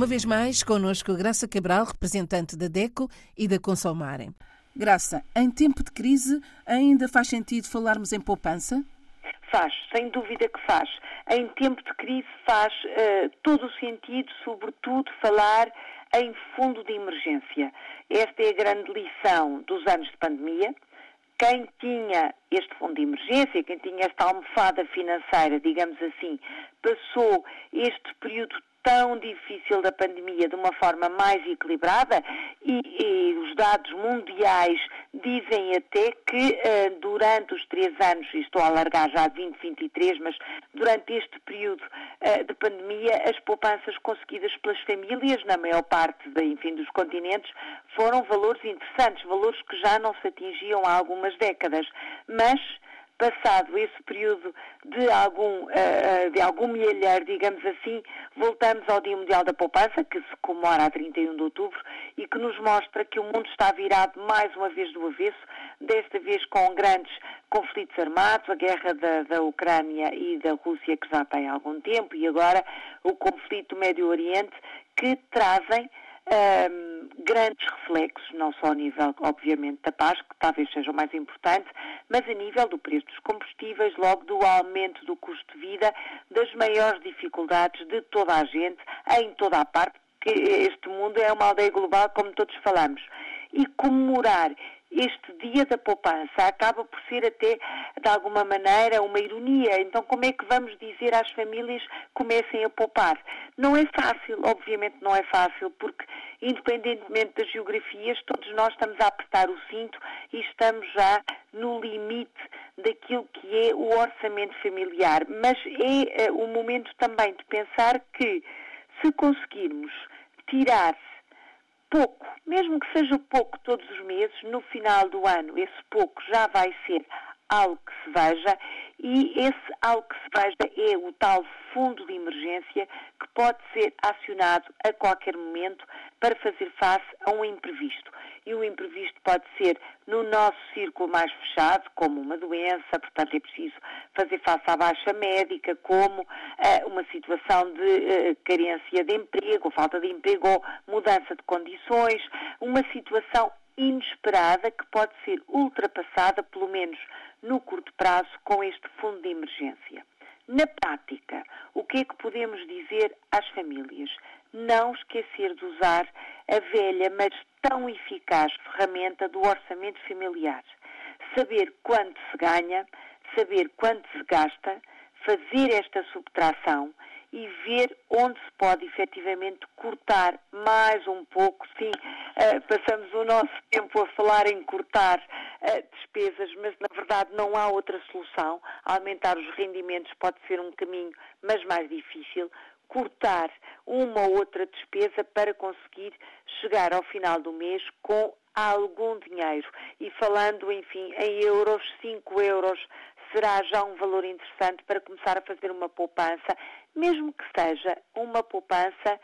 Uma vez mais, connosco Graça Cabral, representante da DECO e da Consomarem. Graça, em tempo de crise, ainda faz sentido falarmos em poupança? Faz, sem dúvida que faz. Em tempo de crise faz uh, todo o sentido, sobretudo, falar em fundo de emergência. Esta é a grande lição dos anos de pandemia. Quem tinha este fundo de emergência, quem tinha esta almofada financeira, digamos assim, passou este período tão difícil da pandemia de uma forma mais equilibrada e, e os dados mundiais dizem até que uh, durante os três anos, e estou a alargar já de 2023, mas durante este período uh, de pandemia, as poupanças conseguidas pelas famílias, na maior parte de, enfim, dos continentes, foram valores interessantes, valores que já não se atingiam há algumas décadas. Mas passado esse período de algum, uh, de algum milheiro, digamos assim, voltamos ao Dia Mundial da Poupança, que se comemora a 31 de outubro e que nos mostra que o mundo está virado mais uma vez do avesso, desta vez com grandes conflitos armados, a guerra da, da Ucrânia e da Rússia que já tem algum tempo e agora o conflito do Médio Oriente que trazem um, grandes reflexos, não só a nível, obviamente, da paz, que talvez seja o mais importante, mas a nível do preço dos combustíveis, logo do aumento do custo de vida, das maiores dificuldades de toda a gente, em toda a parte, que este mundo é uma aldeia global, como todos falamos. E comemorar este dia da poupança acaba por ser até, de alguma maneira, uma ironia. Então, como é que vamos dizer às famílias comecem a poupar? Não é fácil, obviamente não é fácil, porque, independentemente das geografias, todos nós estamos a apertar o cinto e estamos já no limite daquilo que é o orçamento familiar. Mas é uh, o momento também de pensar que, se conseguirmos tirar pouco, mesmo que seja pouco todos os meses, no final do ano esse pouco já vai ser algo que se veja e esse algo que se veja é o tal fundo de emergência que pode ser acionado a qualquer momento para fazer face a um imprevisto. E o imprevisto pode ser no nosso círculo mais fechado, como uma doença, portanto é preciso fazer face à baixa médica, como uh, uma situação de uh, carência de emprego, ou falta de emprego, ou mudança de condições, uma situação inesperada que pode ser ultrapassada, pelo menos no curto prazo, com este fundo de emergência. Na prática, o que é que podemos dizer às famílias? Não esquecer de usar a velha, mas tão eficaz ferramenta do orçamento familiar. Saber quanto se ganha, saber quanto se gasta, fazer esta subtração e ver onde se pode efetivamente cortar mais um pouco. Sim, uh, passamos o nosso tempo a falar em cortar uh, despesas, mas na verdade não há outra solução. Aumentar os rendimentos pode ser um caminho, mas mais difícil. Cortar uma ou outra despesa para conseguir chegar ao final do mês com algum dinheiro. E falando, enfim, em euros, 5 euros será já um valor interessante para começar a fazer uma poupança mesmo que seja uma poupança,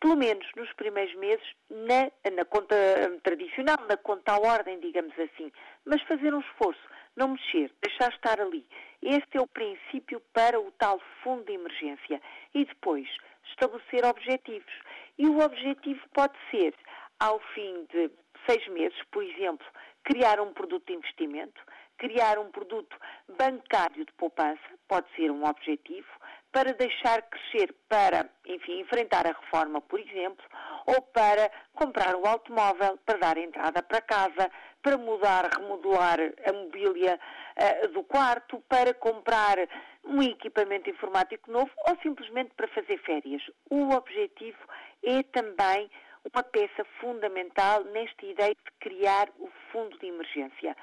pelo menos nos primeiros meses, na, na conta tradicional, na conta à ordem, digamos assim, mas fazer um esforço, não mexer, deixar estar ali. Este é o princípio para o tal fundo de emergência. E depois, estabelecer objetivos. E o objetivo pode ser, ao fim de seis meses, por exemplo, criar um produto de investimento, criar um produto bancário de poupança, pode ser um objetivo, para deixar crescer para, enfim, enfrentar a reforma, por exemplo, ou para comprar o automóvel, para dar entrada para casa, para mudar, remodelar a mobília uh, do quarto, para comprar um equipamento informático novo ou simplesmente para fazer férias. O objetivo é também uma peça fundamental nesta ideia de criar o fundo de emergência.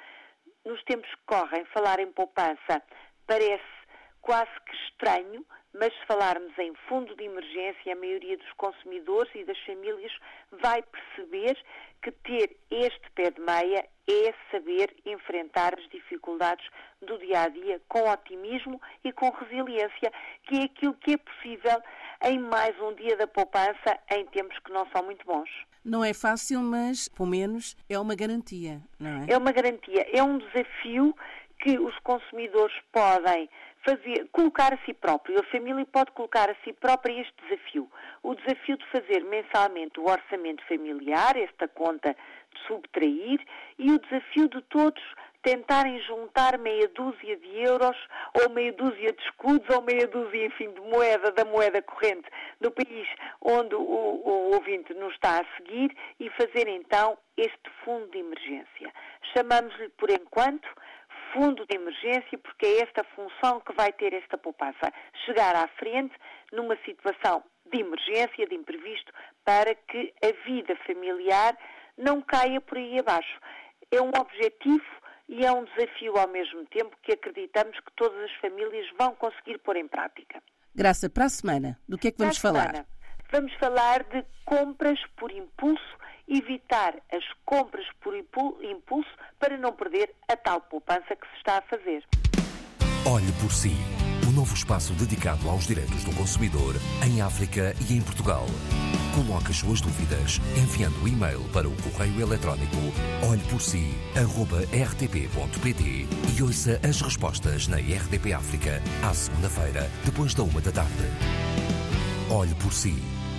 Nos tempos que correm, falar em poupança parece quase que estranho, mas se falarmos em fundo de emergência, a maioria dos consumidores e das famílias vai perceber que ter este pé de meia é saber enfrentar as dificuldades do dia a dia com otimismo e com resiliência, que é aquilo que é possível em mais um dia da poupança em tempos que não são muito bons. Não é fácil, mas, pelo menos, é uma garantia, não é? É uma garantia. É um desafio que os consumidores podem fazer, colocar a si próprio, a família pode colocar a si própria este desafio. O desafio de fazer mensalmente o orçamento familiar, esta conta de subtrair, e o desafio de todos tentarem juntar meia dúzia de euros ou meia dúzia de escudos ou meia dúzia, enfim, de moeda, da moeda corrente do país onde o, o ouvinte nos está a seguir e fazer então este fundo de emergência. Chamamos-lhe, por enquanto, fundo de emergência, porque é esta função que vai ter esta poupança. Chegar à frente numa situação de emergência, de imprevisto, para que a vida familiar não caia por aí abaixo. É um objetivo e é um desafio ao mesmo tempo que acreditamos que todas as famílias vão conseguir pôr em prática. Graça, para a semana, do que é que vamos falar? Semana, vamos falar de compras por impulso, evitar as compras por impulso para não perder a tal poupança que se está a fazer. Olhe por si, o novo espaço dedicado aos direitos do consumidor em África e em Portugal. Coloque as suas dúvidas enviando o e-mail para o correio eletrónico olheporsi.rtp.pt e ouça as respostas na RDP África à segunda-feira, depois da uma da tarde. Olhe por si.